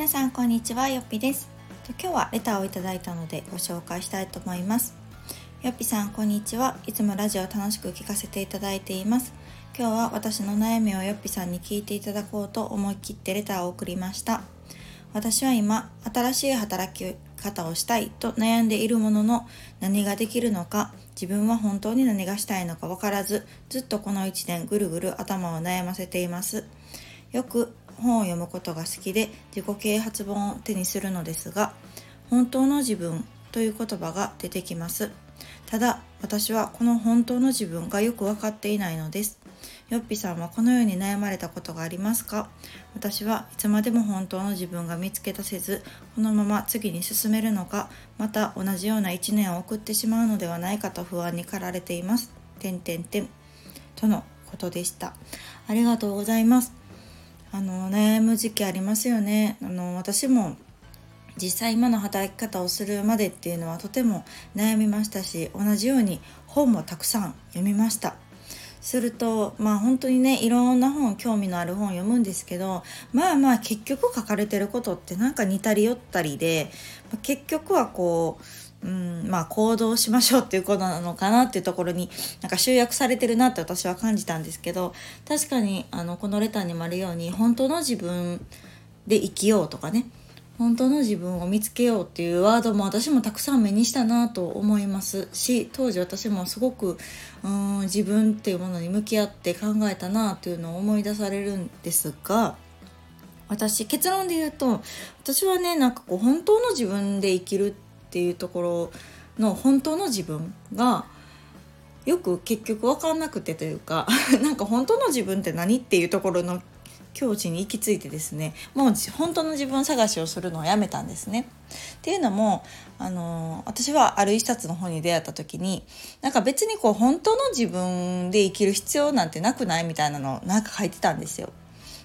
皆さんこんにちはよっぴです。今日はレターをいただいたのでご紹介したいと思います。よっぴさんこんにちは。いつもラジオ楽しく聞かせていただいています。今日は私の悩みをよっぴさんに聞いていただこうと思い切ってレターを送りました。私は今新しい働き方をしたいと悩んでいるものの何ができるのか自分は本当に何がしたいのか分からずずっとこの1年ぐるぐる頭を悩ませています。よく本を読むことが好きで自己啓発本を手にするのですが本当の自分という言葉が出てきます。ただ私はこの本当の自分がよく分かっていないのです。よっぴさんはこのように悩まれたことがありますか？私はいつまでも本当の自分が見つけ出せずこのまま次に進めるのかまた同じような一年を送ってしまうのではないかと不安に駆られています。てんてんてん。とのことでした。ありがとうございます。あの悩む時期ありますよね。あの私も実際今の働き方をするまでっていうのはとても悩みましたし同じように本もたくさん読みました。するとまあ本当にねいろんな本興味のある本読むんですけどまあまあ結局書かれてることってなんか似たり寄ったりで、ま、結局はこう、うん、まあ行動しましょうっていうことなのかなっていうところになんか集約されてるなって私は感じたんですけど確かにあのこのレターにもあるように本当の自分で生きようとかね本当の自分を見つけようっていうワードも私もたくさん目にしたなと思いますし当時私もすごくうん自分っていうものに向き合って考えたなというのを思い出されるんですが私結論で言うと私はねなんかこう本当の自分で生きるってていうところの本当の自分がよく結局分かんなくてというか なんか本当の自分って何っていうところの境地に行き着いてですねもう本当の自分探しをするのをやめたんですね。っていうのもあの私はある一冊の本に出会った時になんか別にこう本当の自分で生きる必要なんてなくないみたいなのをなんか書いてたんですよ。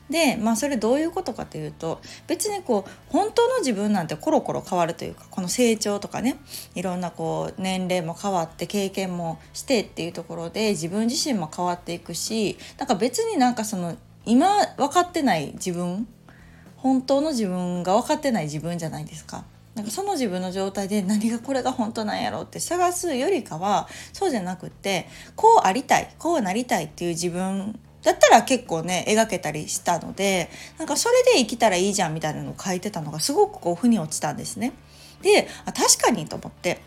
でまあそれどういうことかというと別にこう本当の自分なんてコロコロ変わるというかこの成長とかねいろんなこう年齢も変わって経験もしてっていうところで自分自身も変わっていくしなんか別になんかその今分かってない自分本当の自分が分かってない自分じゃないですか。なんかその自分の状態で何がこれが本当なんやろうって探すよりかはそうじゃなくってこうありたいこうなりたいっていう自分だったら結構ね描けたりしたのでなんかそれで生きたらいいじゃんみたいなのを書いてたのがすごくこう腑に落ちたんですね。であ確かにと思って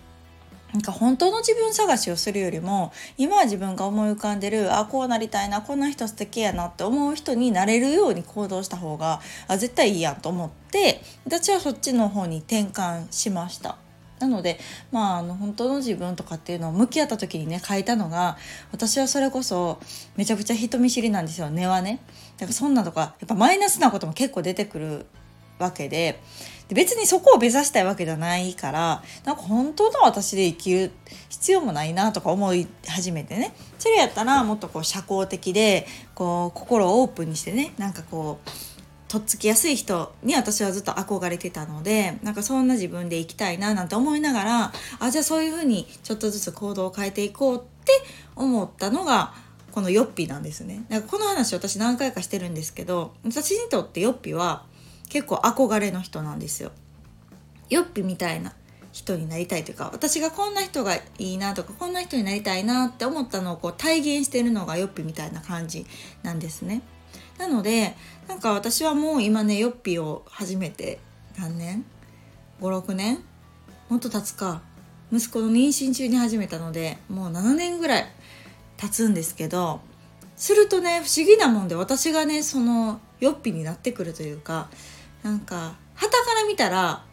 なんか本当の自分探しをするよりも今は自分が思い浮かんでるあこうなりたいなこんな人素敵やなって思う人になれるように行動した方があ絶対いいやんと思って私はそっちの方に転換しました。なのでまああの本当の自分とかっていうのを向き合った時にね書いたのが私はそれこそめちゃくちゃ人見知りなんですよ。根はね。だからそんなとかやっぱマイナスなことも結構出てくるわけで。で別にそこを目指したいわけじゃないからなんか本当の私で生きる必要もないなとか思い始めてね。それやったらもっとこう社交的でこう心をオープンにしてねなんかこうとっつきやすい人に私はずっと憧れてたのでなんかそんな自分で生きたいななんて思いながらあじゃあそういうふうにちょっとずつ行動を変えていこうって思ったのがこのヨッピーなんですね。だからこの話私何回かしてるんですけど私にとってヨッピーは結構憧れの人なんですよ。よっぴみたいな人になりたいというか私がこんな人がいいなとかこんな人になりたいなって思ったのをこう体現してるのがよっぴみたいな感じなんですね。なのでなんか私はもう今ねよっぴを始めて何年 ?56 年？もっと経つか。息子の妊娠中に始めたのでもう7年ぐらい経つんですけどするとね不思議なもんで私がねそのよっぴになってくるというかなんか旗から見たら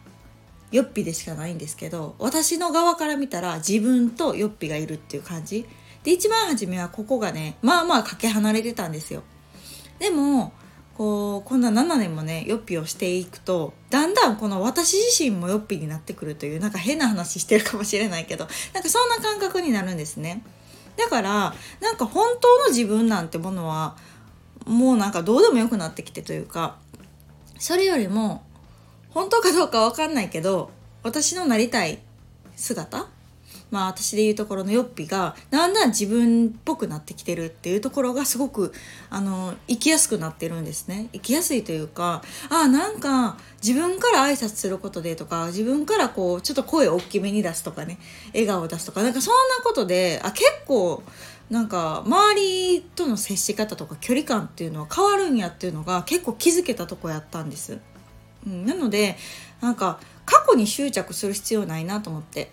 よっぴでしかないんですけど私の側から見たら自分とよっぴがいるっていう感じ。で一番初めはここがねまあまあかけ離れてたんですよ。でもこうこんな7年もねよっぴをしていくとだんだんこの私自身もよっぴになってくるというなんか変な話してるかもしれないけどなんかそんな感覚になるんですね。だからなんか本当の自分なんてものはもうなんかどうでもよくなってきてというかそれよりも本当かどうかわかんないけど私のなりたい姿まあ私で言うところのヨッピがだんだん自分っぽくなってきてるっていうところがすごくあの生きやすくなってるんですね生きやすいというかあなんか自分から挨拶することでとか自分からこうちょっと声を大きめに出すとかね笑顔を出すとかなんかそんなことであ結構なんか周りとの接し方とか距離感っていうのは変わるんやっていうのが結構気づけたとこやったんです。うん、なのでなんか過去に執着する必要ないなと思って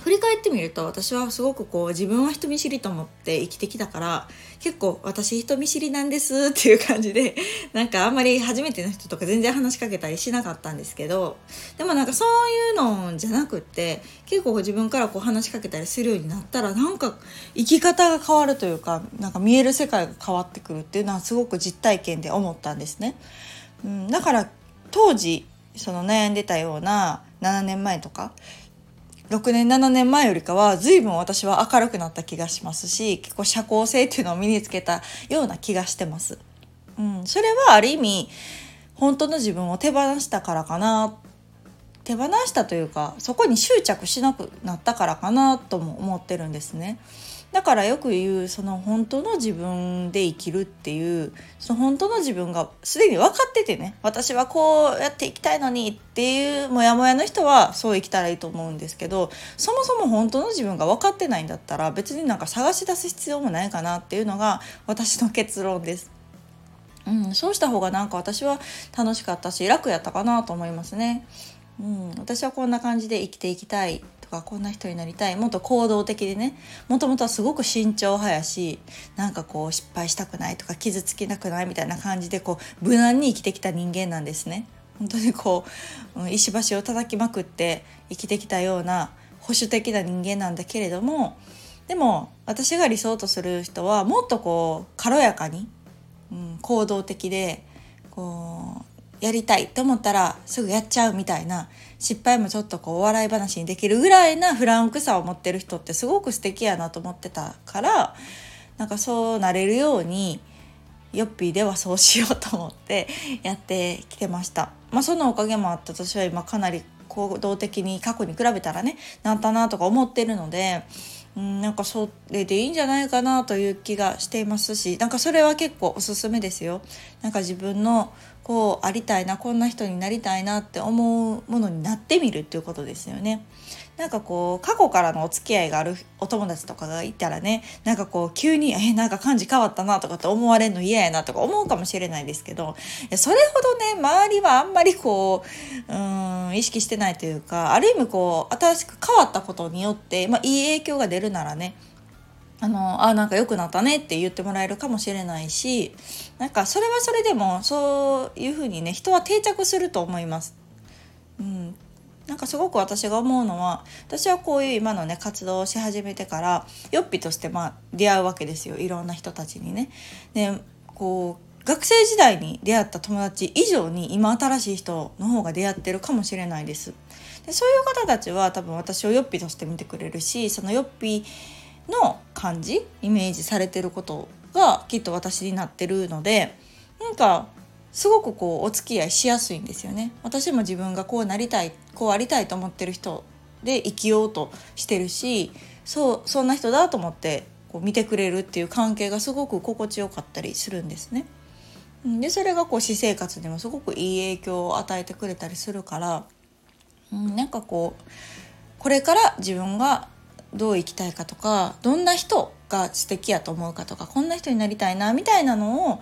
振り返ってみると私はすごくこう自分は人見知りと思って生きてきたから結構私人見知りなんですっていう感じで なんかあんまり初めての人とか全然話しかけたりしなかったんですけどでもなんかそういうのじゃなくって結構自分からこう話しかけたりするようになったらなんか生き方が変わるというかなんか見える世界が変わってくるっていうのはすごく実体験で思ったんですね。うん、だから当時その悩んでたような7年前とか6年7年前よりかは随分私は明るくなった気がしますし結構社交性っていうのを身につけたような気がしてます。うん、それはある意味本当の自分を手放したからかな手放したというかそこに執着しなくなったからかなとも思ってるんですね。だからよく言うその本当の自分で生きるっていうその本当の自分がすでに分かっててね私はこうやっていきたいのにっていうモヤモヤの人はそう生きたらいいと思うんですけどそもそも本当の自分が分かってないんだったら別になんか探し出す必要もないかなっていうのが私の結論です。うん、そうした方がなんか私は楽しかったし楽やったかなと思いますね。うん、私はこんな感じで生きていきたいとかこんな人になりたいもっと行動的でねもともとはすごく慎重派やしなんかこう失敗したくないとか傷つけなくないみたいな感じでこう無難に生きてきた人間なんですね。本当にこう石橋を叩きまくって生きてきたような保守的な人間なんだけれどもでも私が理想とする人はもっとこう軽やかに、うん、行動的でこうやりたいと思ったらすぐやっちゃうみたいな失敗もちょっとこうお笑い話にできるぐらいなフランクさを持ってる人ってすごく素敵やなと思ってたからなんかそうなれるようにヨッピーではそうしようと思ってやってきてました。まあ、そのおかげもあって私は今かなり行動的に過去に比べたらねなったなとか思ってるのでん、なんかそれでいいんじゃないかなという気がしていますしなんかそれは結構おすすめですよ。なんか自分のこうありたいなこんな人になりたいなって思うものになってみるっていうことですよね。なんかこう過去からのお付き合いがあるお友達とかがいたらねなんかこう急に「えなんか感じ変わったな」とかって思われるの嫌やなとか思うかもしれないですけどそれほどね周りはあんまりこううん意識してないというかある意味こう新しく変わったことによって、まあ、いい影響が出るならねあのあなんか良くなったねって言ってもらえるかもしれないしなんかそれはそれでもそういうふうにね人は定着すると思います。うん、なんかすごく私が思うのは私はこういう今のね活動をし始めてからよっぴとしてまあ出会うわけですよいろんな人たちにね。でこう学生時代に出会った友達以上に今新しい人の方が出会ってるかもしれないです。でそういう方たちは多分私をよっぴとして見てくれるしそのよっぴの感じイメージされてることがきっと私になってるのでなんかすごくこうお付き合いしやすいんですよね。私も自分がこうなりたいこうありたいと思ってる人で生きようとしてるしそうそんな人だと思ってこう見てくれるっていう関係がすごく心地よかったりするんですね。でそれがこう私生活にもすごくいい影響を与えてくれたりするから、うん、なんかこうこれから自分がどう生きたいかとかどんな人が素敵やと思うかとかこんな人になりたいなみたいなのを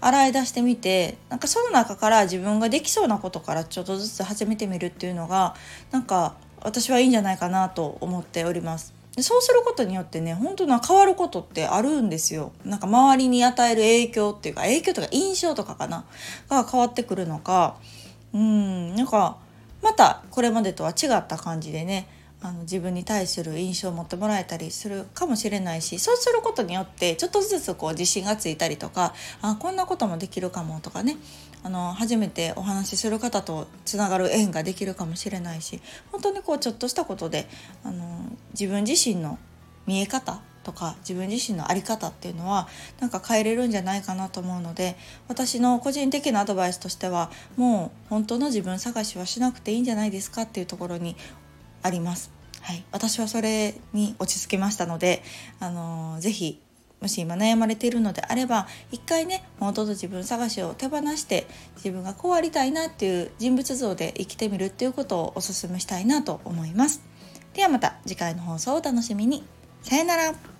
洗い出してみてなんかその中から自分ができそうなことからちょっとずつ始めてみるっていうのがなんか私はいいんじゃないかなと思っております。でそうすることによってね本当な変わることってあるんですよ。なんか周りに与える影響っていうか影響とか印象とかかなが変わってくるのかうんなんかまたこれまでとは違った感じでねあの自分に対する印象を持ってもらえたりするかもしれないしそうすることによってちょっとずつこう自信がついたりとかあこんなこともできるかもとかねあの初めてお話しする方とつながる縁ができるかもしれないし本当にこうちょっとしたことであの自分自身の見え方とか自分自身の在り方っていうのはなんか変えれるんじゃないかなと思うので私の個人的なアドバイスとしてはもう本当の自分探しはしなくていいんじゃないですかっていうところにあります。はい、私はそれに落ち着きましたので、あのー、ぜひもし今悩まれているのであれば一回ね元と自分探しを手放して自分がこうありたいなっていう人物像で生きてみるっていうことをおすすめしたいなと思います。ではまた次回の放送をお楽しみに。さよなら。